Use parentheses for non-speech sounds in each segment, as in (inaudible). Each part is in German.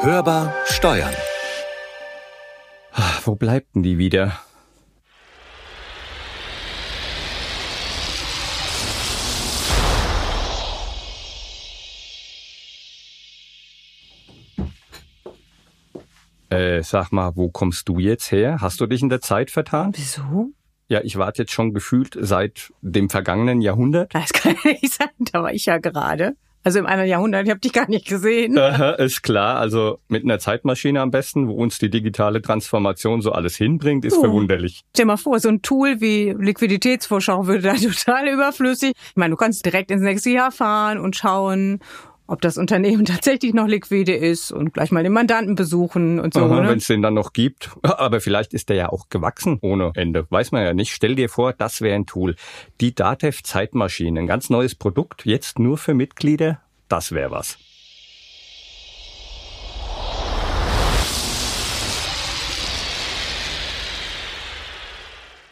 Hörbar steuern. Ach, wo bleibt denn die wieder? Äh, sag mal, wo kommst du jetzt her? Hast du dich in der Zeit vertan? Wieso? Ja, ich warte jetzt schon gefühlt seit dem vergangenen Jahrhundert. Das kann ja nicht sein, da war ich ja gerade. Also im anderen Jahrhundert, ich habe dich gar nicht gesehen. Ist klar. Also mit einer Zeitmaschine am besten, wo uns die digitale Transformation so alles hinbringt, ist Oh. verwunderlich. Stell mal vor, so ein Tool wie Liquiditätsvorschau würde da (laughs) total überflüssig. Ich meine, du kannst direkt ins nächste Jahr fahren und schauen, ob das Unternehmen (laughs) tatsächlich noch liquide ist und gleich mal den Mandanten besuchen und so. Ne? Wenn es den dann noch gibt. (laughs) Aber vielleicht ist der ja auch gewachsen ohne Ende. Weiß man ja nicht. Stell dir vor, das wäre ein Tool. Die Datev Zeitmaschine, ein ganz neues Produkt, jetzt nur für Mitglieder. Das wäre was.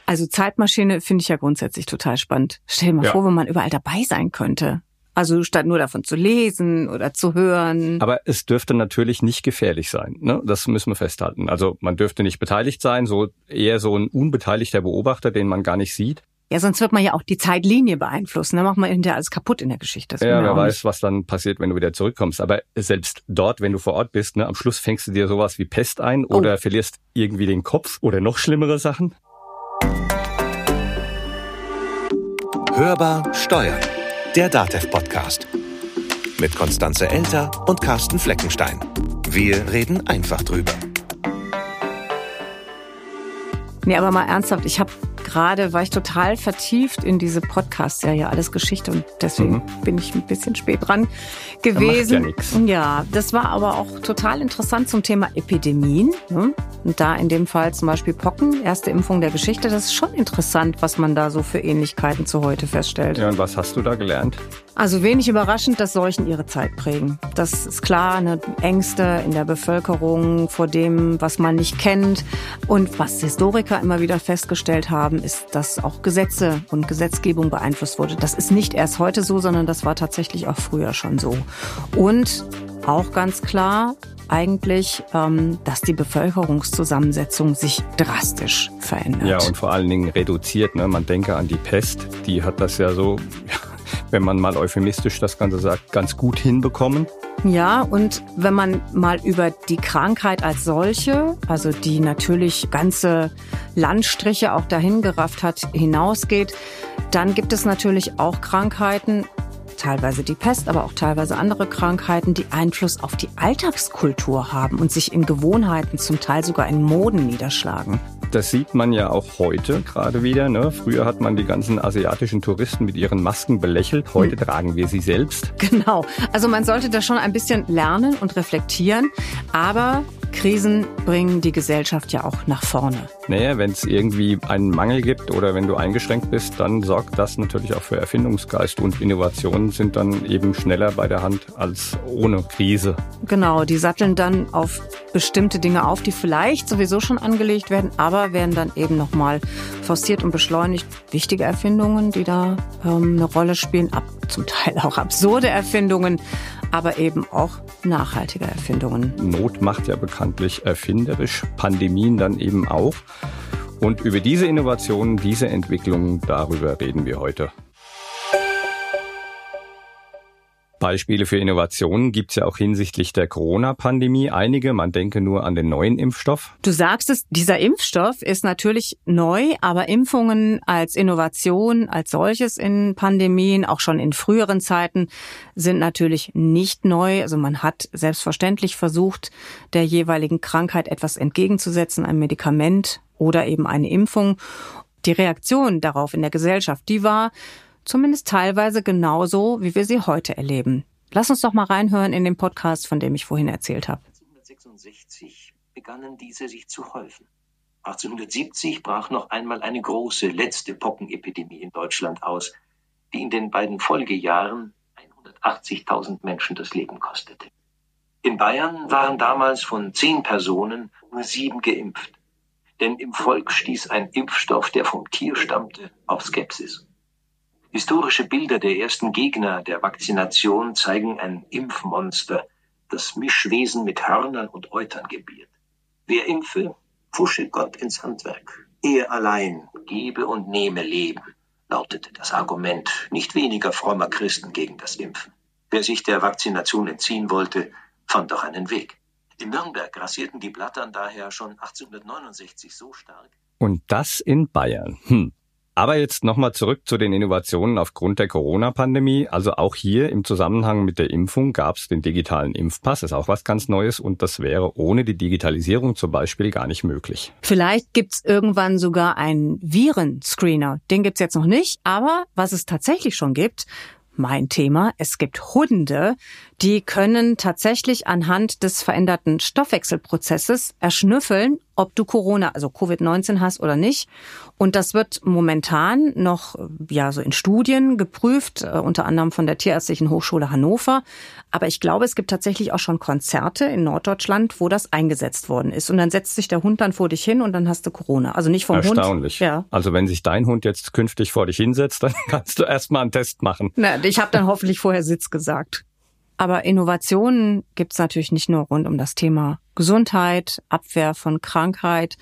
Also Zeitmaschine finde ich ja grundsätzlich total spannend. Stell dir mal Ja. vor, wo man überall dabei sein könnte. Also statt nur davon zu lesen oder zu hören. Aber es dürfte natürlich nicht gefährlich sein. Ne? Das müssen wir festhalten. Also man dürfte nicht beteiligt sein, so eher so ein unbeteiligter Beobachter, den man gar nicht sieht. Ja, sonst wird man ja auch die Zeitlinie beeinflussen. Da macht man hinterher alles kaputt in der Geschichte. Das Ja, man wer weiß, was dann passiert, wenn du wieder zurückkommst. Aber selbst dort, wenn du vor Ort bist, ne, am Schluss fängst du dir sowas wie Pest ein Oh. oder verlierst irgendwie den Kopf oder noch schlimmere Sachen. Hörbar steuern. Der DATEV-Podcast. Mit Konstanze Elter und Carsten Fleckenstein. Wir reden einfach drüber. Nee, aber mal ernsthaft, ich habe gerade, war ich total vertieft in diese Podcast-Serie Alles Geschichte und deswegen bin ich ein bisschen spät dran gewesen. ja nix. Ja, das war aber auch total interessant zum Thema Epidemien. Ne? Und da in dem Fall zum Beispiel Pocken, erste Impfung der Geschichte. Das ist schon interessant, was man da so für Ähnlichkeiten zu heute feststellt. Ja, und was hast du da gelernt? Also wenig überraschend, dass Seuchen ihre Zeit prägen. Das ist klar, eine Ängste in der Bevölkerung vor dem, was man nicht kennt. Und was Historiker immer wieder festgestellt haben, ist, dass auch Gesetze und Gesetzgebung beeinflusst wurde. Das ist nicht erst heute so, sondern das war tatsächlich auch früher schon so. Und auch ganz klar, eigentlich, ähm, dass die Bevölkerungszusammensetzung sich drastisch verändert. Ja, und vor allen Dingen reduziert. Ne? Man denke an die Pest, die hat das ja so, (laughs) wenn man mal euphemistisch das Ganze sagt, ganz gut hinbekommen. Ja, und wenn man mal über die Krankheit als solche, also die natürlich ganze Landstriche auch dahin gerafft hat, hinausgeht, dann gibt es natürlich auch Krankheiten, teilweise die Pest, aber auch teilweise andere Krankheiten, die Einfluss auf die Alltagskultur haben und sich in Gewohnheiten, zum Teil sogar in Moden niederschlagen. Das sieht man ja auch heute gerade wieder. Ne? Früher hat man die ganzen asiatischen Touristen mit ihren Masken belächelt. Heute tragen wir sie selbst. Genau. Also man sollte da schon ein bisschen lernen und reflektieren, aber Krisen bringen die Gesellschaft ja auch nach vorne. Naja, wenn es irgendwie einen Mangel gibt oder wenn du eingeschränkt bist, dann sorgt das natürlich auch für Erfindungsgeist und Innovationen sind dann eben schneller bei der Hand als ohne Krise. Genau, die satteln dann auf bestimmte Dinge auf, die vielleicht sowieso schon angelegt werden, aber werden dann eben nochmal forciert und beschleunigt. Wichtige Erfindungen, die da ähm, eine Rolle spielen, ab, zum Teil auch absurde Erfindungen, aber eben auch nachhaltige Erfindungen. Not macht ja bekanntlich erfinderisch, Pandemien dann eben auch. Und über diese Innovationen, diese Entwicklungen, darüber reden wir heute. Beispiele für Innovationen gibt's ja auch hinsichtlich der Corona-Pandemie. Einige, man denke nur an den neuen Impfstoff. Du sagst es, dieser Impfstoff ist natürlich neu, aber Impfungen als Innovation, als solches in Pandemien, auch schon in früheren Zeiten, sind natürlich nicht neu. Also man hat selbstverständlich versucht, der jeweiligen Krankheit etwas entgegenzusetzen, ein Medikament oder eben eine Impfung. Die Reaktion darauf in der Gesellschaft, die war zumindest teilweise genauso, wie wir sie heute erleben. Lass uns doch mal reinhören in den Podcast, von dem ich vorhin erzählt habe. 1866 begannen diese sich zu häufen. 1870 brach noch einmal eine große letzte Pockenepidemie in Deutschland aus, die in den beiden Folgejahren 180.000 Menschen das Leben kostete. In Bayern waren damals von zehn Personen nur sieben geimpft. Denn im Volk stieß ein Impfstoff, der vom Tier stammte, auf Skepsis. Historische Bilder der ersten Gegner der Vakzination zeigen ein Impfmonster, das Mischwesen mit Hörnern und Eutern gebiert. Wer impfe, pfusche Gott ins Handwerk. Er allein gebe und nehme Leben, lautete das Argument nicht weniger frommer Christen gegen das Impfen. Wer sich der Vakzination entziehen wollte, fand auch einen Weg. In Nürnberg grassierten die Blattern daher schon 1869 so stark. Und das in Bayern. Hm. Aber jetzt nochmal zurück zu den Innovationen aufgrund der Corona-Pandemie. Also auch hier im Zusammenhang mit der Impfung gab es den digitalen Impfpass, ist auch was ganz Neues und das wäre ohne die Digitalisierung zum Beispiel gar nicht möglich. Vielleicht gibt's irgendwann sogar einen Virenscreener. Den gibt's jetzt noch nicht, aber was es tatsächlich schon gibt, mein Thema. Es gibt Hunde, die können tatsächlich anhand des veränderten Stoffwechselprozesses erschnüffeln, ob du Corona, also Covid-19 hast oder nicht. Und das wird momentan noch ja so in Studien geprüft, äh, unter anderem von der Tierärztlichen Hochschule Hannover. Aber ich glaube, es gibt tatsächlich auch schon Konzerte in Norddeutschland, wo das eingesetzt worden ist. Und dann setzt sich der Hund dann vor dich hin und dann hast du Corona. Also nicht vom Erstaunlich. Hund. Erstaunlich. Ja. Also wenn sich dein Hund jetzt künftig vor dich hinsetzt, (laughs) dann kannst du erstmal einen Test machen. Na, ich habe dann hoffentlich vorher Sitz gesagt. Aber Innovationen gibt's natürlich nicht nur rund um das Thema Gesundheit, Abwehr von Krankheit,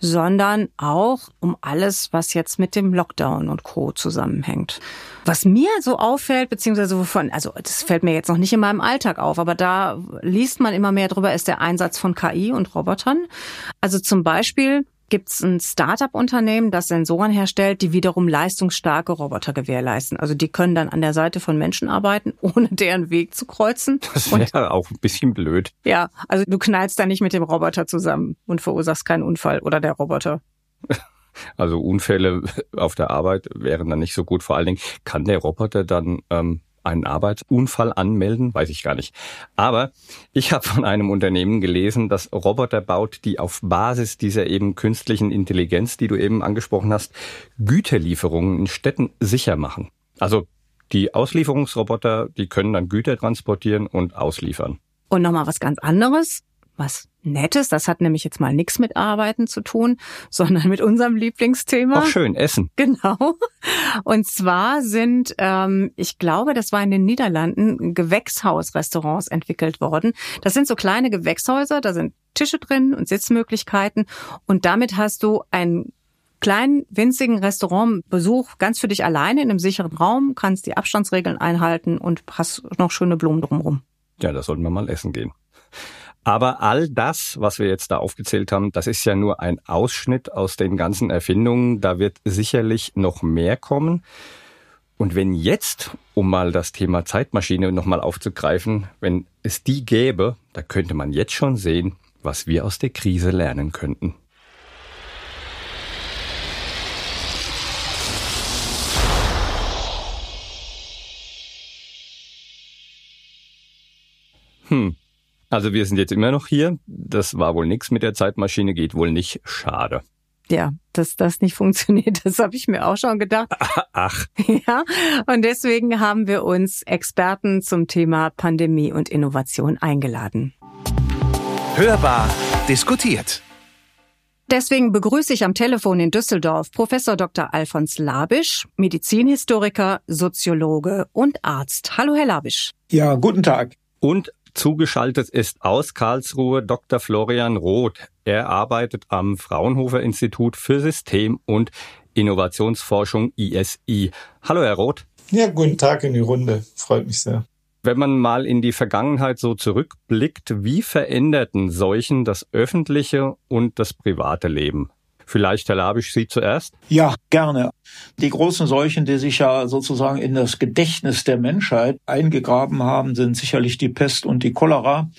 sondern auch um alles, was jetzt mit dem Lockdown und Co. zusammenhängt. Was mir so auffällt, beziehungsweise wovon, also das fällt mir jetzt noch nicht in meinem Alltag auf, aber da liest man immer mehr drüber, ist der Einsatz von KI und Robotern. Also zum Beispiel gibt es ein Start-up-Unternehmen, das Sensoren herstellt, die wiederum leistungsstarke Roboter gewährleisten. Also die können dann an der Seite von Menschen arbeiten, (laughs) ohne deren Weg zu kreuzen. Das wäre auch ein bisschen blöd. Ja, also du knallst da nicht mit dem Roboter zusammen und verursachst keinen Unfall oder der Roboter. Also Unfälle (laughs) auf der Arbeit wären dann nicht so gut. Vor allen Dingen kann der Roboter dann ähm, einen Arbeitsunfall anmelden, weiß ich gar nicht. Aber ich habe von einem Unternehmen gelesen, das Roboter baut, die auf Basis dieser eben künstlichen Intelligenz, die du eben angesprochen hast, Güterlieferungen in Städten sicher machen. Also die Auslieferungsroboter, die können dann Güter transportieren und ausliefern. Und nochmal was ganz anderes was Nettes. Das hat nämlich jetzt mal nichts mit Arbeiten zu tun, (laughs) sondern mit unserem Lieblingsthema. Auch schön, Essen. (laughs) Genau. Und zwar sind, ähm, ich glaube, das war in den Niederlanden, Gewächshausrestaurants entwickelt worden. Das sind so kleine Gewächshäuser, da sind Tische drin und Sitzmöglichkeiten. Und damit hast du einen kleinen, winzigen Restaurantbesuch ganz für dich alleine in einem sicheren Raum, kannst die Abstandsregeln einhalten und hast noch schöne Blumen drumherum. Ja, da sollten wir mal essen gehen. Aber all das, was wir jetzt da aufgezählt haben, das ist ja nur ein Ausschnitt aus den ganzen Erfindungen. Da wird sicherlich noch mehr kommen. Und wenn jetzt, um mal das Thema Zeitmaschine nochmal aufzugreifen, wenn es die gäbe, da könnte man jetzt schon sehen, was wir aus der Krise lernen könnten. Hm, also wir sind jetzt immer noch hier. Das war wohl nichts mit der Zeitmaschine, geht wohl nicht. Schade. Ja, dass das nicht (laughs) funktioniert, das habe ich mir auch schon gedacht. (laughs) Ach. Ja, und deswegen haben wir uns Experten zum Thema Pandemie und Innovation eingeladen. Hörbar diskutiert. Deswegen begrüße ich am Telefon in Düsseldorf Professor Dr. Alfons Labisch, Medizinhistoriker, Soziologe und Arzt. Hallo, Herr Labisch. Ja, guten Tag. Und Zugeschaltet ist aus Karlsruhe Dr. Florian Roth. Er arbeitet am Fraunhofer Institut für System- und Innovationsforschung ISI. Hallo, Herr Roth. Ja, guten Tag in die Runde. Freut mich sehr. Wenn man mal in die Vergangenheit so zurückblickt, wie veränderten Seuchen das öffentliche und das private Leben? Vielleicht, Herr Labisch, Sie zuerst? Ja, gerne. Die großen Seuchen, die sich ja sozusagen in das Gedächtnis der Menschheit eingegraben haben, sind sicherlich die Pest und die Cholera.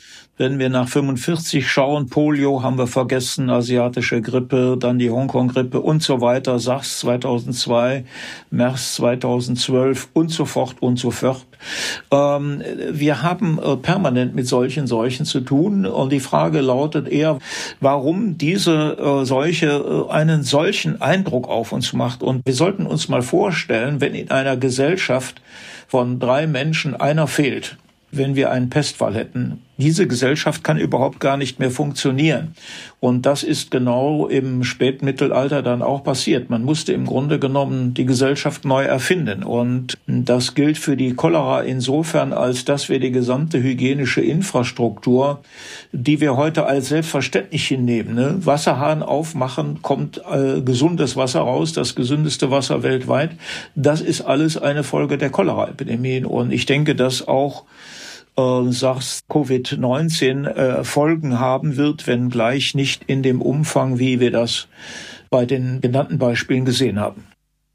Wenn wir nach 45 schauen, Polio haben wir vergessen, asiatische Grippe, dann die Hongkong-Grippe und so weiter, SARS 2002, MERS 2012 und so fort und so fort. Ähm, wir haben äh, permanent mit solchen Seuchen zu tun und die Frage lautet eher, warum diese äh, Seuche äh, einen solchen Eindruck auf uns macht. Und wir sollten uns mal vorstellen, wenn in einer Gesellschaft von drei Menschen einer fehlt, wenn wir einen Pestfall hätten, diese Gesellschaft kann überhaupt gar nicht mehr funktionieren. Und das ist genau im Spätmittelalter dann auch passiert. Man musste im Grunde genommen die Gesellschaft neu erfinden. Und das gilt für die Cholera insofern, als dass wir die gesamte hygienische Infrastruktur, die wir heute als selbstverständlich hinnehmen, ne? Wasserhahn aufmachen, kommt äh, gesundes Wasser raus, das gesündeste Wasser weltweit. Das ist alles eine Folge der Cholera-Epidemien. Und ich denke, dass auch SARS-CoV-19 äh, Folgen haben wird, wenngleich nicht in dem Umfang, wie wir das bei den genannten Beispielen gesehen haben.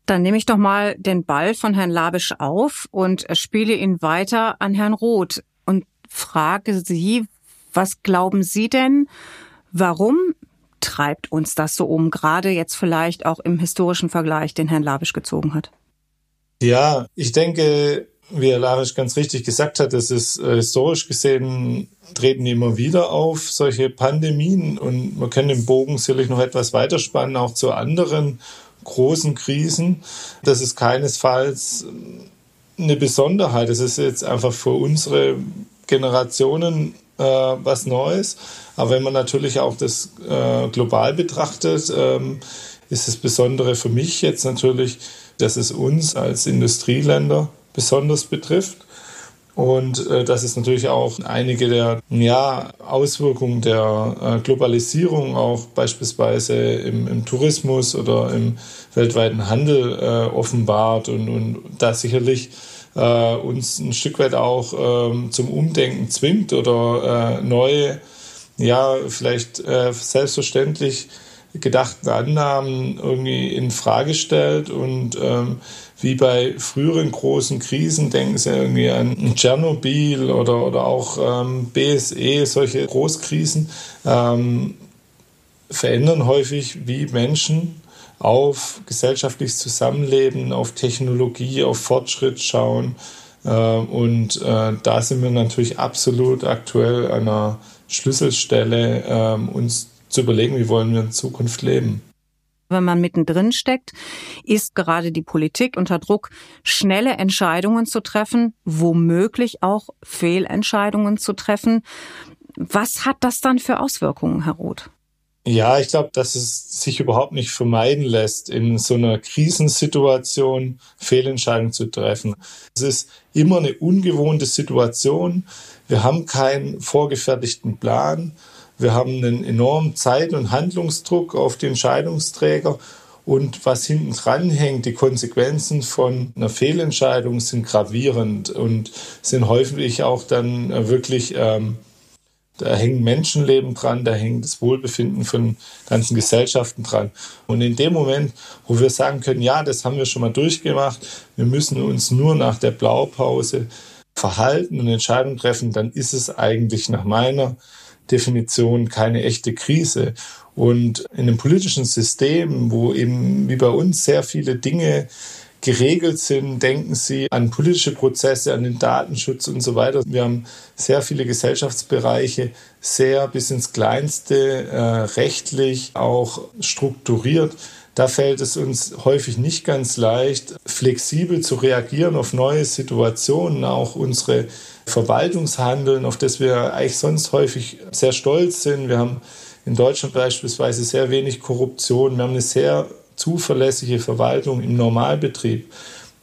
Dann nehme ich doch mal den Ball von Herrn Labisch auf und spiele ihn weiter an Herrn Roth und frage Sie, was glauben Sie denn, warum treibt uns das so um, gerade jetzt vielleicht auch im historischen Vergleich, den Herrn Labisch gezogen hat? Ja, ich denke, wie Herr Larisch ganz richtig gesagt hat, das ist äh, historisch gesehen treten immer wieder auf solche Pandemien und man kann den Bogen sicherlich noch etwas weiterspannen, auch zu anderen großen Krisen. Das ist keinesfalls eine Besonderheit. Das ist jetzt einfach für unsere Generationen äh, was Neues. Aber wenn man natürlich auch das äh, global betrachtet, ähm, ist das Besondere für mich jetzt natürlich, dass es uns als Industrieländer besonders betrifft. Und äh, das ist natürlich auch einige der ja, Auswirkungen der äh, Globalisierung, auch beispielsweise im, im, Tourismus oder im weltweiten Handel äh, offenbart und, und da sicherlich äh, uns ein Stück weit auch ähm, zum Umdenken zwingt oder äh, neue, ja, vielleicht äh, selbstverständlich gedachten Annahmen irgendwie in Frage stellt und ähm, wie bei früheren großen Krisen, denken Sie irgendwie an Tschernobyl oder, oder auch ähm, BSE, solche Großkrisen, ähm, verändern häufig, wie Menschen auf gesellschaftliches Zusammenleben, auf Technologie, auf Fortschritt schauen. Äh, und äh, da sind wir natürlich absolut aktuell an einer Schlüsselstelle, äh, uns zu überlegen, wie wollen wir in Zukunft leben wenn man mittendrin steckt, ist gerade die Politik unter Druck, schnelle Entscheidungen zu treffen, womöglich auch Fehlentscheidungen zu treffen. Was hat das dann für Auswirkungen, Herr Roth? Ja, ich glaube, dass es sich überhaupt nicht vermeiden lässt, in so einer Krisensituation Fehlentscheidungen zu treffen. Es ist immer eine ungewohnte Situation. Wir haben keinen vorgefertigten Plan. Wir haben einen enormen Zeit- und Handlungsdruck auf die Entscheidungsträger. Und was hinten dran hängt, die Konsequenzen von einer Fehlentscheidung sind gravierend und sind häufig auch dann äh, wirklich, ähm, da hängen Menschenleben dran, da hängt das Wohlbefinden von ganzen Gesellschaften dran. Und in dem Moment, wo wir sagen können, ja, das haben wir schon mal durchgemacht, wir müssen uns nur nach der Blaupause verhalten und Entscheidungen treffen, dann ist es eigentlich nach meiner Definition keine echte Krise. Und in einem politischen System, wo eben wie bei uns sehr viele Dinge geregelt sind, denken Sie an politische Prozesse, an den Datenschutz und so weiter. Wir haben sehr viele Gesellschaftsbereiche sehr bis ins Kleinste äh, rechtlich auch strukturiert. Da fällt es uns häufig nicht ganz leicht, flexibel zu reagieren auf neue Situationen, auch unsere Verwaltungshandeln, auf das wir eigentlich sonst häufig sehr stolz sind. Wir haben in Deutschland beispielsweise sehr wenig Korruption. Wir haben eine sehr zuverlässige Verwaltung im Normalbetrieb.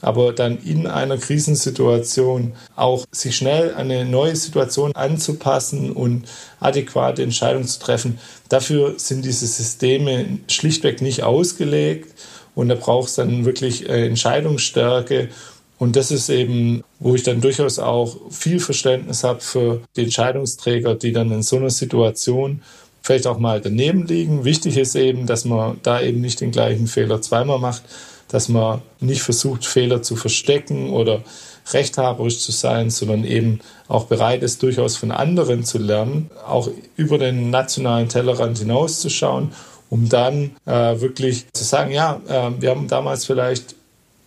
Aber dann in einer Krisensituation auch sich schnell an eine neue Situation anzupassen und adäquate Entscheidungen zu treffen, dafür sind diese Systeme schlichtweg nicht ausgelegt. Und da braucht es dann wirklich äh, Entscheidungsstärke und das ist eben, wo ich dann durchaus auch viel Verständnis habe für die Entscheidungsträger, die dann in so einer Situation vielleicht auch mal daneben liegen. Wichtig ist eben, dass man da eben nicht den gleichen Fehler zweimal macht, dass man nicht versucht, Fehler zu verstecken oder rechthaberisch zu sein, sondern eben auch bereit ist, durchaus von anderen zu lernen, auch über den nationalen Tellerrand hinauszuschauen, um dann äh, wirklich zu sagen, ja, äh, wir haben damals vielleicht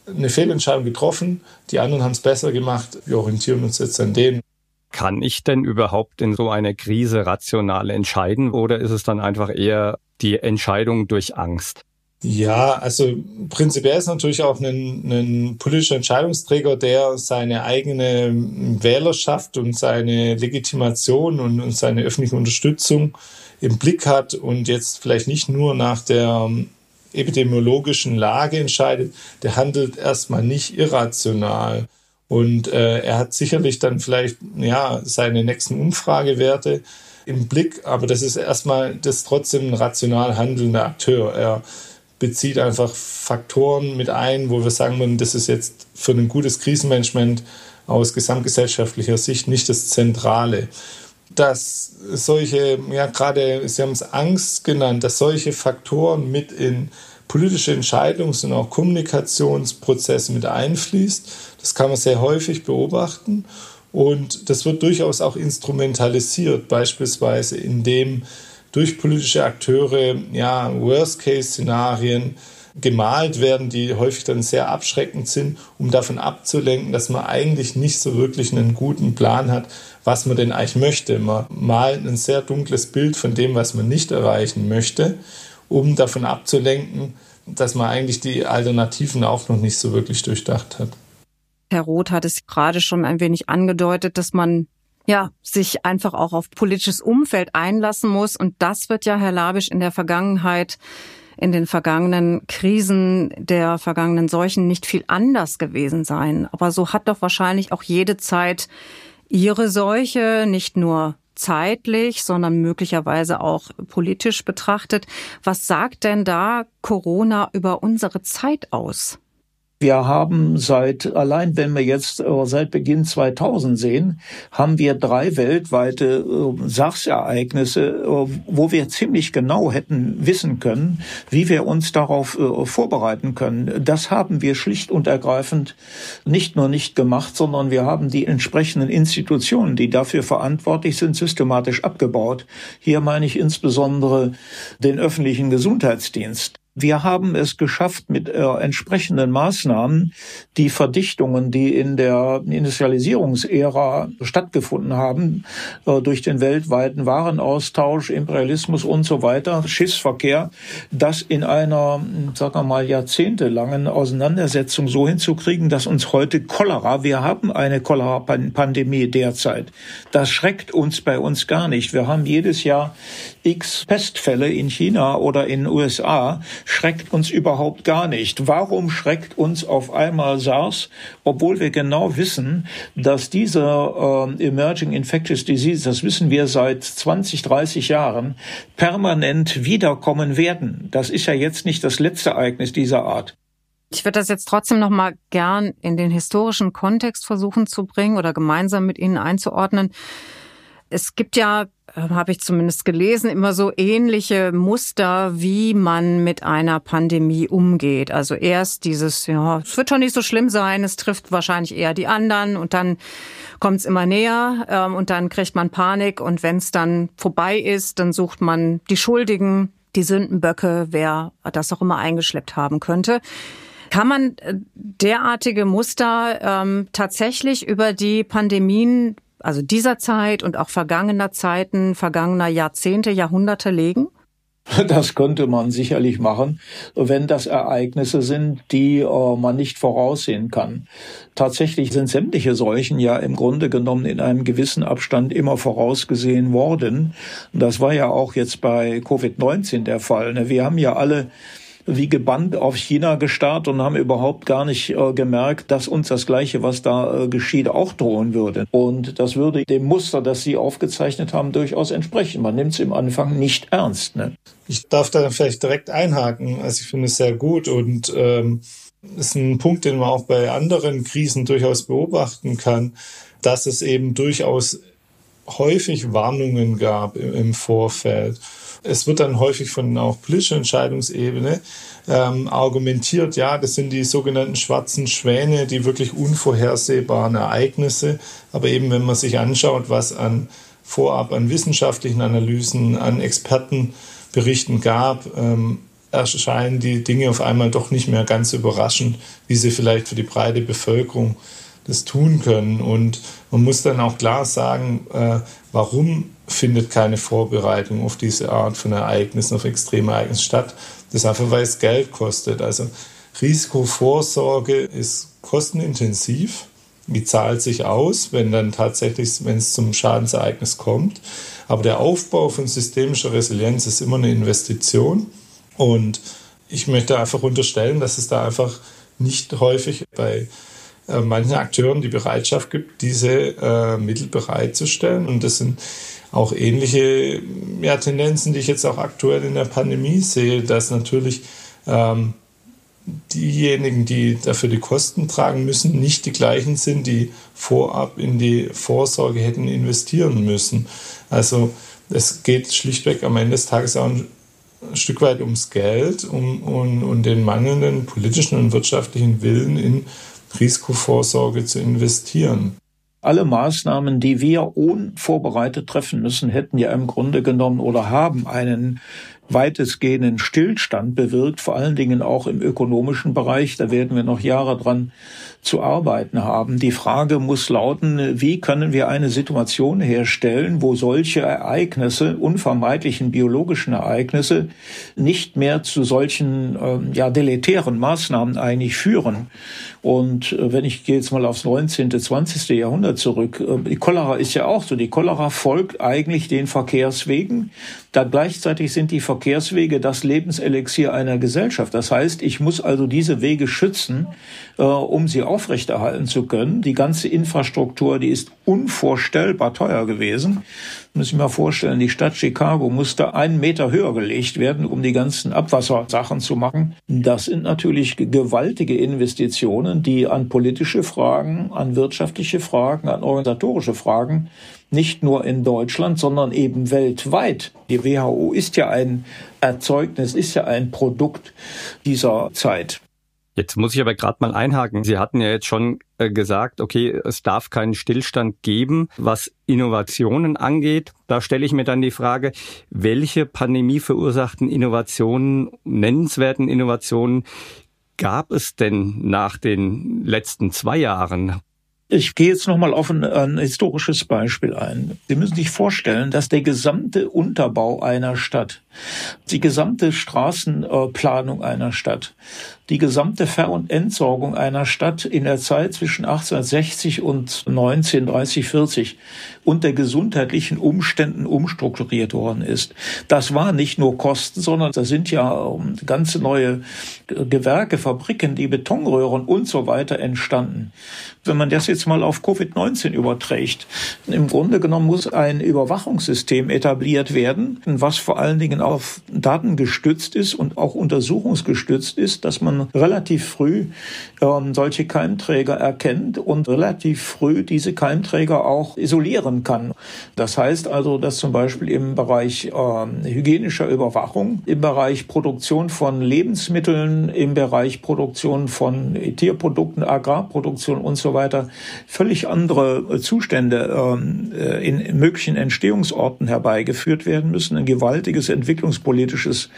eine Fehlentscheidung getroffen, die anderen haben es besser gemacht, wir orientieren uns jetzt an denen. Kann ich denn überhaupt in so einer Krise rational entscheiden oder ist es dann einfach eher die Entscheidung durch Angst? Ja, also prinzipiell ist natürlich auch ein, ein politischer Entscheidungsträger, der seine eigene Wählerschaft und seine Legitimation und, und seine öffentliche Unterstützung im Blick hat und jetzt vielleicht nicht nur nach der epidemiologischen Lage entscheidet, der handelt erstmal nicht irrational. Und äh, er hat sicherlich dann vielleicht ja seine nächsten Umfragewerte im Blick, aber das ist erstmal das trotzdem ein rational handelnder Akteur. Er bezieht einfach Faktoren mit ein, wo wir sagen würden, das ist jetzt für ein gutes Krisenmanagement aus gesamtgesellschaftlicher Sicht nicht das Zentrale. Dass solche, ja gerade, Sie haben es Angst genannt, dass solche Faktoren mit in politische Entscheidungs- und auch Kommunikationsprozesse mit einfließt, das kann man sehr häufig beobachten. Und das wird durchaus auch instrumentalisiert, beispielsweise indem durch politische Akteure ja, Worst-Case-Szenarien gemalt werden, die häufig dann sehr abschreckend sind, um davon abzulenken, dass man eigentlich nicht so wirklich einen guten Plan hat, was man denn eigentlich möchte. Man malt ein sehr dunkles Bild von dem, was man nicht erreichen möchte, um davon abzulenken, dass man eigentlich die Alternativen auch noch nicht so wirklich durchdacht hat. Herr Roth hat es gerade schon ein wenig angedeutet, dass man ja, sich einfach auch auf politisches Umfeld einlassen muss. Und das wird ja, Herr Labisch, in der Vergangenheit, in den vergangenen Krisen der vergangenen Seuchen nicht viel anders gewesen sein. Aber so hat doch wahrscheinlich auch jede Zeit ihre Seuche, nicht nur zeitlich, sondern möglicherweise auch politisch betrachtet. Was sagt denn da Corona über unsere Zeit aus? Wir haben seit, allein wenn wir jetzt äh, seit Beginn 2000 sehen, haben wir drei weltweite äh, SARS-Ereignisse, äh, wo wir ziemlich genau hätten wissen können, wie wir uns darauf vorbereiten können. Das haben wir schlicht und ergreifend nicht nur nicht gemacht, sondern wir haben die entsprechenden Institutionen, die dafür verantwortlich sind, systematisch abgebaut. Hier meine ich insbesondere den öffentlichen Gesundheitsdienst. Wir haben es geschafft, mit äh, entsprechenden Maßnahmen die Verdichtungen, die in der Industrialisierungsära stattgefunden haben, äh, durch den weltweiten Warenaustausch, Imperialismus und so weiter, Schiffsverkehr, das in einer, sagen wir mal, jahrzehntelangen Auseinandersetzung so hinzukriegen, dass uns heute Cholera, wir haben eine Cholera-Pandemie derzeit. Das schreckt uns bei uns gar nicht. Wir haben jedes Jahr x Pestfälle in China oder in USA schreckt uns überhaupt gar nicht. Warum schreckt uns auf einmal SARS, obwohl wir genau wissen, dass diese äh, Emerging Infectious Disease, das wissen wir seit 20, 30 Jahren, permanent wiederkommen werden. Das ist ja jetzt nicht das letzte Ereignis dieser Art. Ich würde das jetzt trotzdem noch mal gern in den historischen Kontext versuchen zu bringen oder gemeinsam mit Ihnen einzuordnen. Es gibt ja äh, habe ich zumindest gelesen, immer so ähnliche Muster, wie man mit einer Pandemie umgeht. Also erst dieses, ja, es wird schon nicht so schlimm sein, es trifft wahrscheinlich eher die anderen und dann kommt es immer näher ähm, und dann kriegt man Panik und wenn es dann vorbei ist, dann sucht man die Schuldigen, die Sündenböcke, wer das auch immer eingeschleppt haben könnte. Kann man äh, derartige Muster ähm, tatsächlich über die Pandemien also dieser Zeit und auch vergangener Zeiten, vergangener Jahrzehnte, Jahrhunderte legen? (laughs) Das könnte man sicherlich machen, wenn das Ereignisse sind, die äh, man nicht voraussehen kann. Tatsächlich sind sämtliche Seuchen ja im Grunde genommen in einem gewissen Abstand immer vorausgesehen worden. Das war ja auch jetzt bei Covid-19 der Fall. Ne? Wir haben ja alle wie gebannt auf China gestarrt und haben überhaupt gar nicht äh, gemerkt, dass uns das Gleiche, was da äh, geschieht, auch drohen würde. Und das würde dem Muster, das Sie aufgezeichnet haben, durchaus entsprechen. Man nimmt es im Anfang nicht ernst. Ne? Ich darf da vielleicht direkt einhaken. Also ich finde es sehr gut und ähm, ist ein Punkt, den man auch bei anderen Krisen durchaus beobachten kann, dass es eben durchaus häufig Warnungen gab im Vorfeld es wird dann häufig von auch politischer Entscheidungsebene ähm, argumentiert, ja, das sind die sogenannten schwarzen Schwäne, die wirklich unvorhersehbaren Ereignisse. Aber eben, wenn man sich anschaut, was an vorab an wissenschaftlichen Analysen, an Expertenberichten gab, ähm, erscheinen die Dinge auf einmal doch nicht mehr ganz überraschend, wie sie vielleicht für die breite Bevölkerung das tun können. Und man muss dann auch klar sagen, äh, warum findet keine Vorbereitung auf diese Art von Ereignissen, auf Extremereignissen statt. Das einfach, weil es Geld kostet. Also Risikovorsorge ist kostenintensiv. Die zahlt sich aus, wenn dann tatsächlich, wenn es zum Schadensereignis kommt. Aber der Aufbau von systemischer Resilienz ist immer eine Investition. Und ich möchte einfach unterstellen, dass es da einfach nicht häufig bei äh, manchen Akteuren die Bereitschaft gibt, diese äh, Mittel bereitzustellen. Und das sind auch ähnliche ja, Tendenzen, die ich jetzt auch aktuell in der Pandemie sehe, dass natürlich ähm, diejenigen, die dafür die Kosten tragen müssen, nicht die gleichen sind, die vorab in die Vorsorge hätten investieren müssen. Also es geht schlichtweg am Ende des Tages auch ein Stück weit ums Geld um, um, um den mangelnden politischen und wirtschaftlichen Willen in Risikovorsorge zu investieren. Alle Maßnahmen, die wir unvorbereitet treffen müssen, hätten ja im Grunde genommen oder haben einen weitestgehenden Stillstand bewirkt, vor allen Dingen auch im ökonomischen Bereich. Da werden wir noch Jahre dran zu arbeiten haben. Die Frage muss lauten, wie können wir eine Situation herstellen, wo solche Ereignisse, unvermeidlichen biologischen Ereignisse, nicht mehr zu solchen ähm, ja, deletären Maßnahmen eigentlich führen. Und äh, wenn ich gehe jetzt mal aufs 19., 20. Jahrhundert zurück, äh, die Cholera ist ja auch so. Die Cholera folgt eigentlich den Verkehrswegen. Da gleichzeitig sind die Verkehrswege das Lebenselixier einer Gesellschaft. Das heißt, ich muss also diese Wege schützen, äh, um sie aufrechterhalten zu können. Die ganze Infrastruktur, die ist unvorstellbar teuer gewesen. Muss ich mir vorstellen, die Stadt Chicago musste einen Meter höher gelegt werden, um die ganzen Abwassersachen zu machen. Das sind natürlich gewaltige Investitionen, die an politische Fragen, an wirtschaftliche Fragen, an organisatorische Fragen nicht nur in Deutschland, sondern eben weltweit. Die WHO ist ja ein Erzeugnis, ist ja ein Produkt dieser Zeit. Jetzt muss ich aber gerade mal einhaken. Sie hatten ja jetzt schon äh, gesagt, okay, es darf keinen Stillstand geben, was Innovationen angeht. Da stelle ich mir dann die Frage, welche Pandemie verursachten Innovationen, nennenswerten Innovationen gab es denn nach den letzten zwei Jahren? Ich gehe jetzt nochmal auf ein, ein, historisches Beispiel ein. Sie müssen sich vorstellen, dass der gesamte Unterbau einer Stadt, die gesamte Straßenplanung einer Stadt, die gesamte Ver- und Entsorgung einer Stadt in der Zeit zwischen 1860 und 1930, 40 unter gesundheitlichen Umständen umstrukturiert worden ist. Das war nicht nur Kosten, sondern da sind ja ähm, ganze neue Gewerke, Fabriken, die Betonröhren und so weiter entstanden. Wenn man das jetzt mal auf Covid-19 überträgt, im Grunde genommen muss ein Überwachungssystem etabliert werden, was vor allen Dingen auf Daten gestützt ist und auch untersuchungsgestützt ist, dass man relativ früh ähm, solche Keimträger erkennt und relativ früh diese Keimträger auch isolieren kann. Das heißt also, dass zum Beispiel im Bereich ähm, hygienischer Überwachung, im Bereich Produktion von Lebensmitteln, im Bereich Produktion von Tierprodukten, Agrarproduktion und so weiter völlig andere Zustände ähm, äh, in möglichen Entstehungsorten herbeigeführt werden müssen. Ein gewaltiges entwicklungspolitisches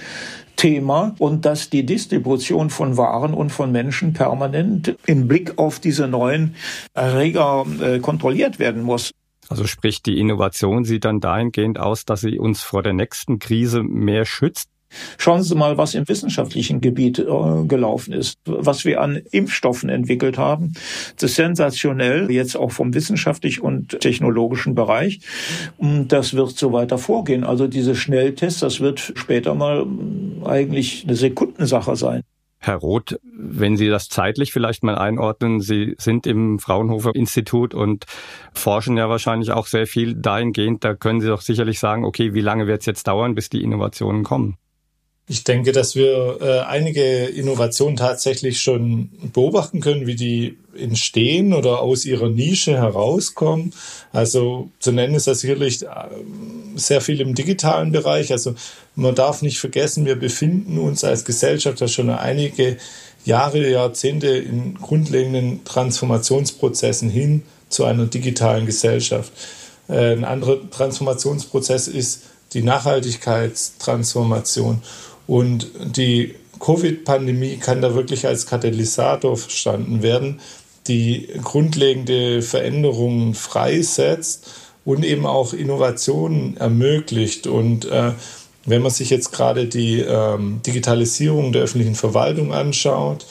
Thema und dass die Distribution von Waren und von Menschen permanent im Blick auf diese neuen Erreger äh, kontrolliert werden muss. Also sprich, die Innovation sieht dann dahingehend aus, dass sie uns vor der nächsten Krise mehr schützt? Schauen Sie mal, was im wissenschaftlichen Gebiet äh, gelaufen ist, was wir an Impfstoffen entwickelt haben. Das ist sensationell, jetzt auch vom wissenschaftlichen und technologischen Bereich. Und das wird so weiter vorgehen. Also diese Schnelltests, das wird später mal hm, eigentlich eine Sekundensache sein. Herr Roth, wenn Sie das zeitlich vielleicht mal einordnen, Sie sind im Fraunhofer Institut und forschen ja wahrscheinlich auch sehr viel dahingehend. Da können Sie doch sicherlich sagen, okay, wie lange wird es jetzt dauern, bis die Innovationen kommen? Ich denke, dass wir äh, einige Innovationen tatsächlich schon beobachten können, wie die entstehen oder aus ihrer Nische herauskommen. Also zu nennen ist das sicherlich äh, sehr viel im digitalen Bereich. Also man darf nicht vergessen, wir befinden uns als Gesellschaft ja schon einige Jahre, Jahrzehnte in grundlegenden Transformationsprozessen hin zu einer digitalen Gesellschaft. Äh, ein anderer Transformationsprozess ist die Nachhaltigkeitstransformation. Und die Covid-Pandemie kann da wirklich als Katalysator verstanden werden, die grundlegende Veränderungen freisetzt und eben auch Innovationen ermöglicht. Und äh, Wenn man sich jetzt gerade die ähm, Digitalisierung der öffentlichen Verwaltung anschaut,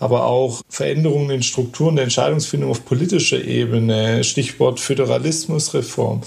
aber auch Veränderungen in Strukturen der Entscheidungsfindung auf politischer Ebene, Stichwort Föderalismusreform,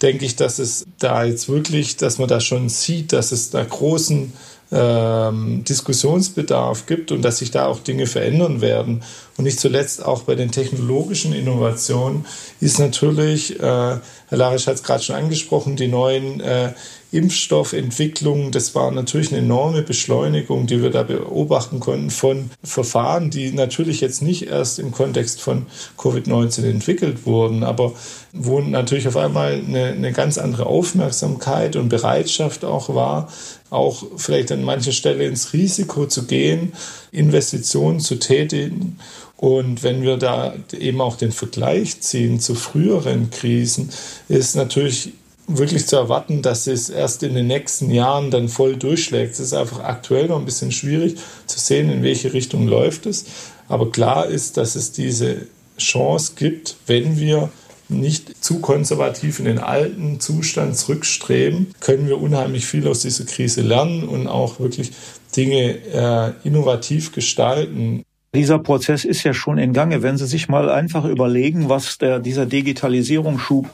denke ich, dass es da jetzt wirklich, dass man da schon sieht, dass es da großen ähm, Diskussionsbedarf gibt und dass sich da auch Dinge verändern werden. Und nicht zuletzt auch bei den technologischen Innovationen ist natürlich, äh, Herr Larisch hat es gerade schon angesprochen, die neuen äh, Impfstoffentwicklung, das war natürlich eine enorme Beschleunigung, die wir da beobachten konnten von Verfahren, die natürlich jetzt nicht erst im Kontext von Covid-19 entwickelt wurden, aber wo natürlich auf einmal eine, eine ganz andere Aufmerksamkeit und Bereitschaft auch war, auch vielleicht an mancher Stelle ins Risiko zu gehen, Investitionen zu tätigen. Und wenn wir da eben auch den Vergleich ziehen zu früheren Krisen, ist natürlich wirklich zu erwarten, dass es erst in den nächsten Jahren dann voll durchschlägt. Es ist einfach aktuell noch ein bisschen schwierig zu sehen, in welche Richtung läuft es. Aber klar ist, dass es diese Chance gibt, wenn wir nicht zu konservativ in den alten Zustand zurückstreben, können wir unheimlich viel aus dieser Krise lernen und auch wirklich Dinge äh, innovativ gestalten. Dieser Prozess ist ja schon in Gange. Wenn Sie sich mal einfach überlegen, was der, dieser Digitalisierungsschub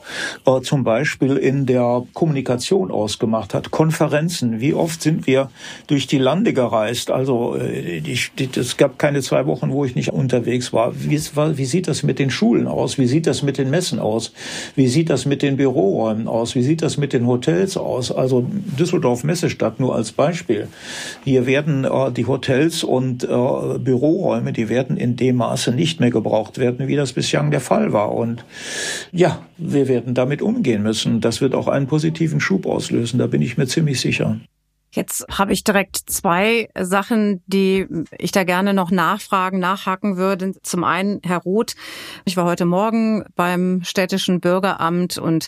äh, zum Beispiel in der Kommunikation ausgemacht hat. Konferenzen. Wie oft sind wir durch die Lande gereist? Also äh, es gab keine zwei Wochen, wo ich nicht unterwegs war. Wie, wie sieht das mit den Schulen aus? Wie sieht das mit den Messen aus? Wie sieht das mit den Büroräumen aus? Wie sieht das mit den Hotels aus? Also Düsseldorf Messestadt nur als Beispiel. Hier werden äh, die Hotels und äh, Büroräume Räume, die werden in dem Maße nicht mehr gebraucht werden, wie das bislang der Fall war. Und ja, wir werden damit umgehen müssen. Das wird auch einen positiven Schub auslösen, da bin ich mir ziemlich sicher. Jetzt habe ich direkt zwei Sachen, die ich da gerne noch nachfragen, nachhaken würde. Zum einen, Herr Roth, ich war heute Morgen beim städtischen Bürgeramt und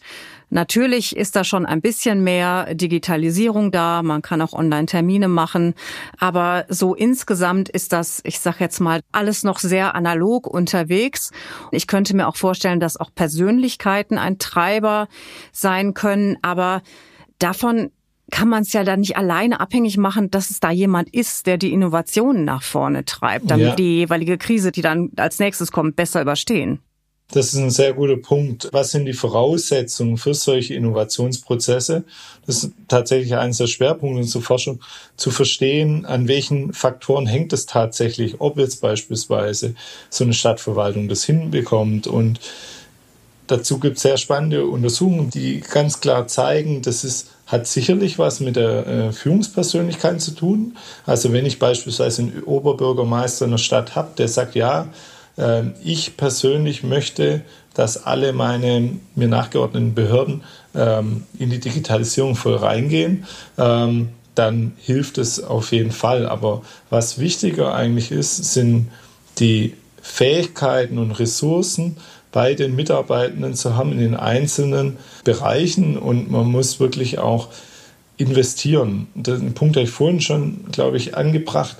natürlich ist da schon ein bisschen mehr Digitalisierung da. Man kann auch Online-Termine machen. Aber so insgesamt ist das, ich sage jetzt mal, alles noch sehr analog unterwegs. Ich könnte mir auch vorstellen, dass auch Persönlichkeiten ein Treiber sein können. Aber davon kann man es ja dann nicht alleine abhängig machen, dass es da jemand ist, der die Innovationen nach vorne treibt, damit ja. die jeweilige Krise, die dann als nächstes kommt, besser überstehen. Das ist ein sehr guter Punkt. Was sind die Voraussetzungen für solche Innovationsprozesse? Das ist tatsächlich eines der Schwerpunkte zur Forschung, zu verstehen, an welchen Faktoren hängt es tatsächlich, ob jetzt beispielsweise so eine Stadtverwaltung das hinbekommt. Und dazu gibt es sehr spannende Untersuchungen, die ganz klar zeigen, dass es hat sicherlich was mit der äh, Führungspersönlichkeit zu tun. Also wenn ich beispielsweise einen Oberbürgermeister in der Stadt habe, der sagt, ja, äh, ich persönlich möchte, dass alle meine mir nachgeordneten Behörden ähm, in die Digitalisierung voll reingehen, ähm, dann hilft es auf jeden Fall. Aber was wichtiger eigentlich ist, sind die Fähigkeiten und Ressourcen, bei den Mitarbeitenden zu haben in den einzelnen Bereichen und man muss wirklich auch investieren. Den Punkt habe ich vorhin schon, glaube ich, angebracht.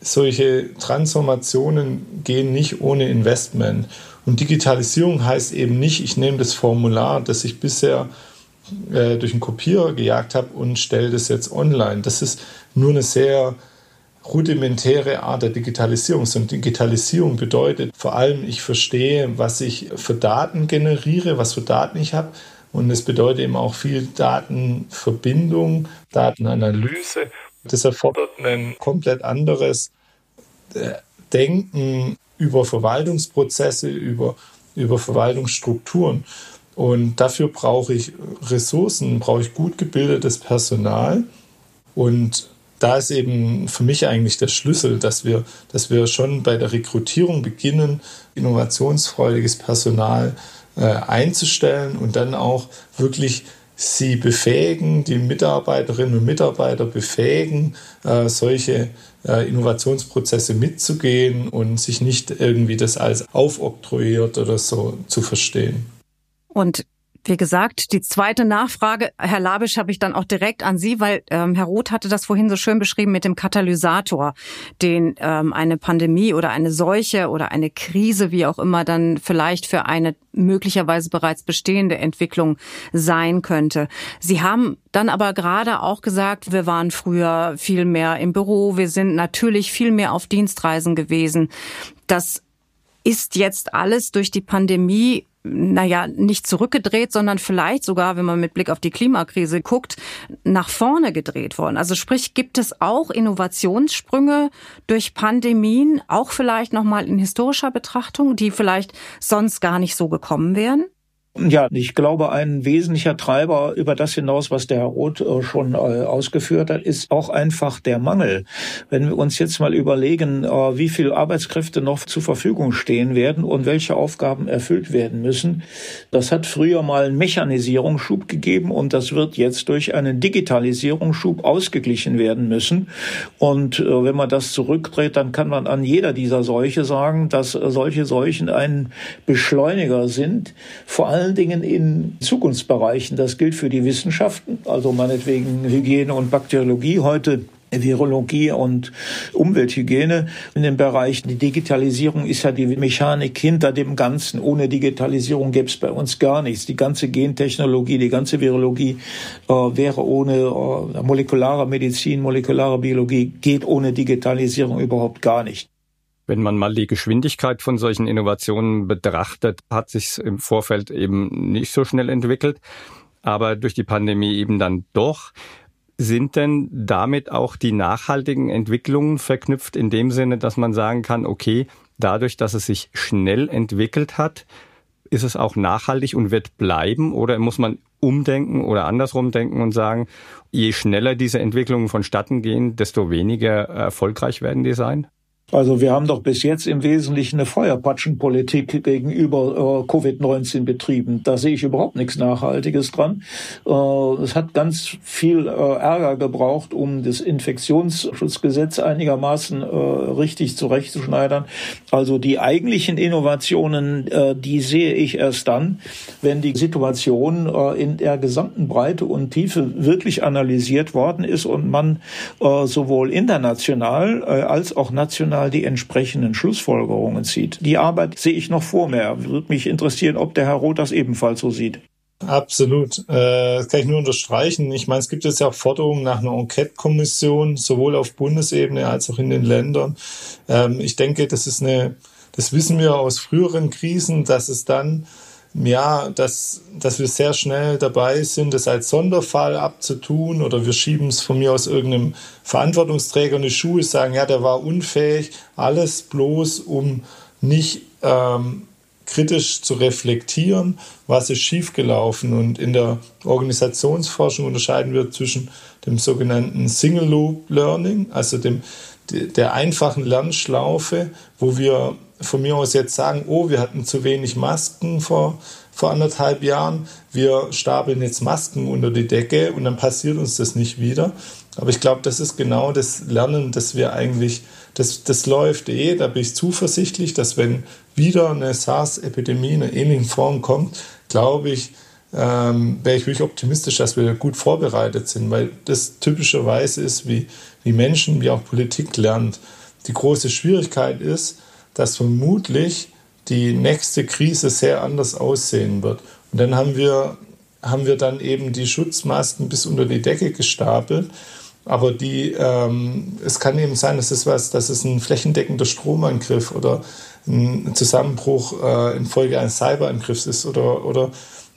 Solche Transformationen gehen nicht ohne Investment. Und Digitalisierung heißt eben nicht, ich nehme das Formular, das ich bisher äh, durch einen Kopierer gejagt habe und stelle das jetzt online. Das ist nur eine sehr rudimentäre Art der Digitalisierung. Und Digitalisierung bedeutet vor allem, ich verstehe, was ich für Daten generiere, was für Daten ich habe. Und es bedeutet eben auch viel Datenverbindung, Datenanalyse. Das erfordert ein komplett anderes äh, Denken über Verwaltungsprozesse, über, über Verwaltungsstrukturen. Und dafür brauche ich Ressourcen, brauche ich gut gebildetes Personal. Und da ist eben für mich eigentlich der Schlüssel, dass wir, dass wir schon bei der Rekrutierung beginnen, innovationsfreudiges Personal äh, einzustellen und dann auch wirklich sie befähigen, die Mitarbeiterinnen und Mitarbeiter befähigen, äh, solche äh, Innovationsprozesse mitzugehen und sich nicht irgendwie das als aufoktroyiert oder so zu verstehen. Und Wie gesagt, die zweite Nachfrage, Herr Labisch, habe ich dann auch direkt an Sie, weil ähm, Herr Roth hatte das vorhin so schön beschrieben mit dem Katalysator, den ähm, eine Pandemie oder eine Seuche oder eine Krise, wie auch immer, dann vielleicht für eine möglicherweise bereits bestehende Entwicklung sein könnte. Sie haben dann aber gerade auch gesagt, wir waren früher viel mehr im Büro, wir sind natürlich viel mehr auf Dienstreisen gewesen. Das ist jetzt alles durch die Pandemie naja, nicht zurückgedreht, sondern vielleicht sogar, wenn man mit Blick auf die Klimakrise guckt, nach vorne gedreht worden. Also sprich, gibt es auch Innovationssprünge durch Pandemien, auch vielleicht nochmal in historischer Betrachtung, die vielleicht sonst gar nicht so gekommen wären? Ja, ich glaube, ein wesentlicher Treiber über das hinaus, was der Herr Roth äh, schon äh, ausgeführt hat, ist auch einfach der Mangel. Wenn wir uns jetzt mal überlegen, äh, wie viel Arbeitskräfte noch zur Verfügung stehen werden und welche Aufgaben erfüllt werden müssen, das hat früher mal einen Mechanisierungsschub gegeben und das wird jetzt durch einen Digitalisierungsschub ausgeglichen werden müssen. Und wenn man das zurückdreht, dann kann man an jeder dieser Seuche sagen, dass solche Seuchen ein Beschleuniger sind, vor allem allen Dingen in Zukunftsbereichen. Das gilt für die Wissenschaften, also meinetwegen Hygiene und Bakteriologie heute. Virologie und Umwelthygiene in dem Bereich. Die Digitalisierung ist ja die Mechanik hinter dem Ganzen. Ohne Digitalisierung gäbe es bei uns gar nichts. Die ganze Gentechnologie, die ganze Virologie äh, wäre ohne äh, molekulare Medizin, molekulare Biologie, geht ohne Digitalisierung überhaupt gar nicht. Wenn man mal die Geschwindigkeit von solchen Innovationen betrachtet, hat sich im Vorfeld eben nicht so schnell entwickelt, aber durch die Pandemie eben dann doch. Sind denn damit auch die nachhaltigen Entwicklungen verknüpft in dem Sinne, dass man sagen kann, okay, dadurch, dass es sich schnell entwickelt hat, ist es auch nachhaltig und wird bleiben oder muss man umdenken oder andersrum denken und sagen, je schneller diese Entwicklungen vonstatten gehen, desto weniger erfolgreich werden die sein? Also wir haben doch bis jetzt im Wesentlichen eine Feuerpatschenpolitik gegenüber äh, Covid-19 betrieben. Da sehe ich überhaupt nichts Nachhaltiges dran. Äh, es hat ganz viel äh, Ärger gebraucht, um das Infektionsschutzgesetz einigermaßen äh, richtig zurechtzuschneidern. Also die eigentlichen Innovationen, äh, die sehe ich erst dann, wenn die Situation äh, in der gesamten Breite und Tiefe wirklich analysiert worden ist und man sowohl international als auch national rational die entsprechenden Schlussfolgerungen zieht. Die Arbeit sehe ich noch vor mir. Würde mich interessieren, ob der Herr Roth das ebenfalls so sieht. Absolut. Äh, das kann ich nur unterstreichen. Ich meine, es gibt jetzt ja auch Forderungen nach einer Enquete-Kommission, sowohl auf Bundesebene als auch in den Ländern. Ähm, ich denke, das ist eine, das wissen wir aus früheren Krisen, dass es dann ja, dass, dass wir sehr schnell dabei sind, das als Sonderfall abzutun oder wir schieben es von mir aus irgendeinem Verantwortungsträger in die Schuhe, sagen, ja, der war unfähig, alles bloß, um nicht ähm, kritisch zu reflektieren, was ist schiefgelaufen. Und in der Organisationsforschung unterscheiden wir zwischen dem sogenannten Single Loop Learning, also dem, der einfachen Lernschlaufe, wo wir von mir aus jetzt sagen, oh, wir hatten zu wenig Masken vor, vor anderthalb Jahren, wir stapeln jetzt Masken unter die Decke und dann passiert uns das nicht wieder. Aber ich glaube, das ist genau das Lernen, das wir eigentlich, das, das läuft eh, da bin ich zuversichtlich, dass wenn wieder eine SARS-Epidemie in einer ähnlichen Form kommt, glaube ich, ähm, wäre ich wirklich optimistisch, dass wir gut vorbereitet sind, weil das typischerweise ist, wie, wie Menschen, wie auch Politik lernt. Die große Schwierigkeit ist, dass vermutlich die nächste Krise sehr anders aussehen wird. Und dann haben wir, haben wir dann eben die Schutzmasken bis unter die Decke gestapelt. Aber die, ähm, es kann eben sein, dass es was, dass es ein flächendeckender Stromangriff oder ein Zusammenbruch äh, infolge eines Cyberangriffs ist oder, oder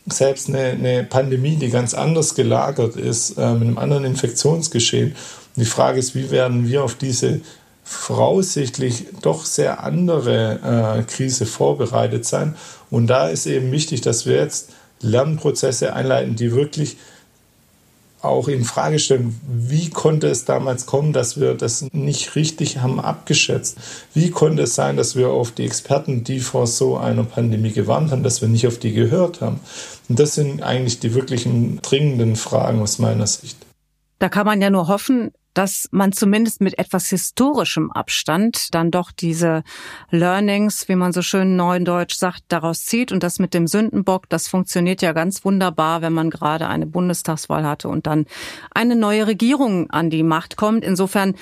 selbst eine, eine Pandemie, die ganz anders gelagert ist, äh, mit einem anderen Infektionsgeschehen. Und die Frage ist, wie werden wir auf diese voraussichtlich doch sehr andere äh, Krise vorbereitet sein. Und da ist eben wichtig, dass wir jetzt Lernprozesse einleiten, die wirklich auch in Frage stellen, wie konnte es damals kommen, dass wir das nicht richtig haben abgeschätzt? Wie konnte es sein, dass wir auf die Experten, die vor so einer Pandemie gewarnt haben, dass wir nicht auf die gehört haben? Und das sind eigentlich die wirklichen dringenden Fragen aus meiner Sicht. Da kann man ja nur hoffen, dass man zumindest mit etwas historischem Abstand dann doch diese Learnings, wie man so schön neudeutsch sagt, daraus zieht. Und das mit dem Sündenbock, das funktioniert ja ganz wunderbar, wenn man gerade eine Bundestagswahl hatte und dann eine neue Regierung an die Macht kommt. Insofern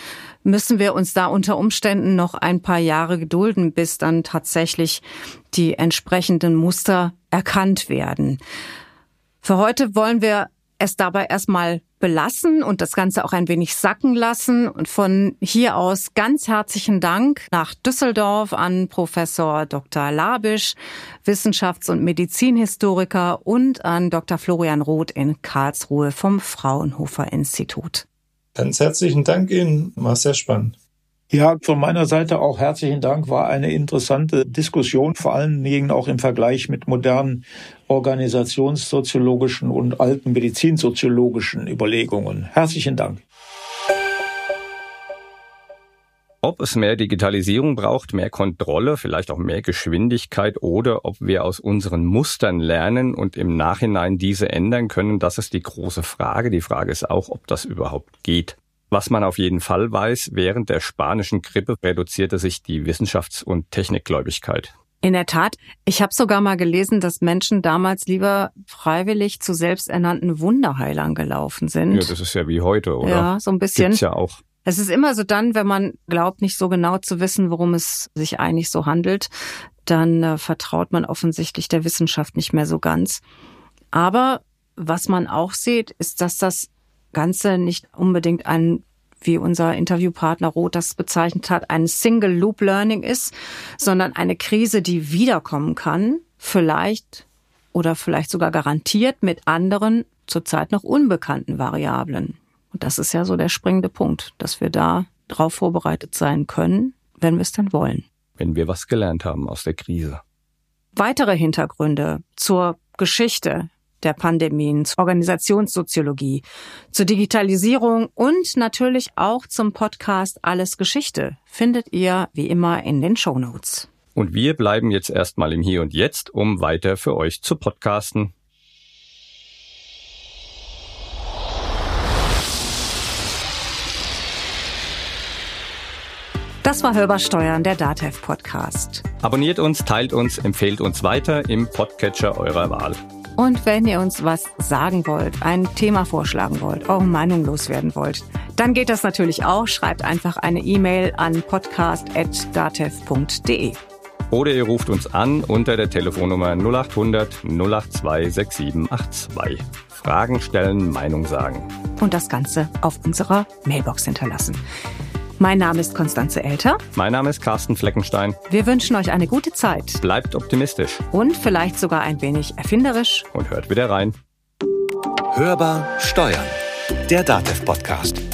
müssen wir uns da unter Umständen noch ein paar Jahre gedulden, bis dann tatsächlich die entsprechenden Muster erkannt werden. Für heute wollen wir es dabei erstmal belassen und das Ganze auch ein wenig sacken lassen. Und von hier aus ganz herzlichen Dank nach Düsseldorf an Professor Dr. Labisch, Wissenschafts- und Medizinhistoriker und an Dr. Florian Roth in Karlsruhe vom Fraunhofer Institut. Ganz herzlichen Dank Ihnen, war sehr spannend. Ja, von meiner Seite auch herzlichen Dank. War eine interessante Diskussion, vor allen Dingen auch im Vergleich mit modernen organisationssoziologischen und alten medizinsoziologischen Überlegungen. Herzlichen Dank. Ob es mehr Digitalisierung braucht, mehr Kontrolle, vielleicht auch mehr Geschwindigkeit oder ob wir aus unseren Mustern lernen und im Nachhinein diese ändern können, das ist die große Frage. Die Frage ist auch, ob das überhaupt geht. Was man auf jeden Fall weiß, während der spanischen Grippe reduzierte sich die Wissenschafts- und Technikgläubigkeit. In der Tat, ich habe sogar mal gelesen, dass Menschen damals lieber freiwillig zu selbsternannten Wunderheilern gelaufen sind. Ja, das ist ja wie heute, oder? Ja, so ein bisschen. Gibt's ja auch. Es ist immer so dann, wenn man glaubt, nicht so genau zu wissen, worum es sich eigentlich so handelt, dann äh, vertraut man offensichtlich der Wissenschaft nicht mehr so ganz. Aber was man auch sieht, ist, dass das Ganze nicht unbedingt ein wie unser Interviewpartner Roth das bezeichnet hat, ein Single Loop Learning ist, sondern eine Krise, die wiederkommen kann, vielleicht oder vielleicht sogar garantiert mit anderen zurzeit noch unbekannten Variablen. Und das ist ja so der springende Punkt, dass wir da drauf vorbereitet sein können, wenn wir es dann wollen. Wenn wir was gelernt haben aus der Krise. Weitere Hintergründe zur Geschichte der Pandemien, zur Organisationssoziologie, zur Digitalisierung und natürlich auch zum Podcast Alles Geschichte findet ihr wie immer in den Show Notes. Und wir bleiben jetzt erstmal im Hier und Jetzt, um weiter für euch zu podcasten. Das war Hörbar Steuern, der DATEV Podcast. Abonniert uns, teilt uns, empfehlt uns weiter im Podcatcher eurer Wahl. Und wenn ihr uns was sagen wollt, ein Thema vorschlagen wollt, eure Meinung loswerden wollt, dann geht das natürlich auch. Schreibt einfach eine E-Mail an podcast.datev.de. Oder ihr ruft uns an unter der Telefonnummer 0800 082 6782. Fragen stellen, Meinung sagen. Und das Ganze auf unserer Mailbox hinterlassen. Mein Name ist Konstanze Elter. Mein Name ist Carsten Fleckenstein. Wir wünschen euch eine gute Zeit. Bleibt optimistisch. Und vielleicht sogar ein wenig erfinderisch. Und hört wieder rein. Hörbar Steuern. Der DATEV-Podcast.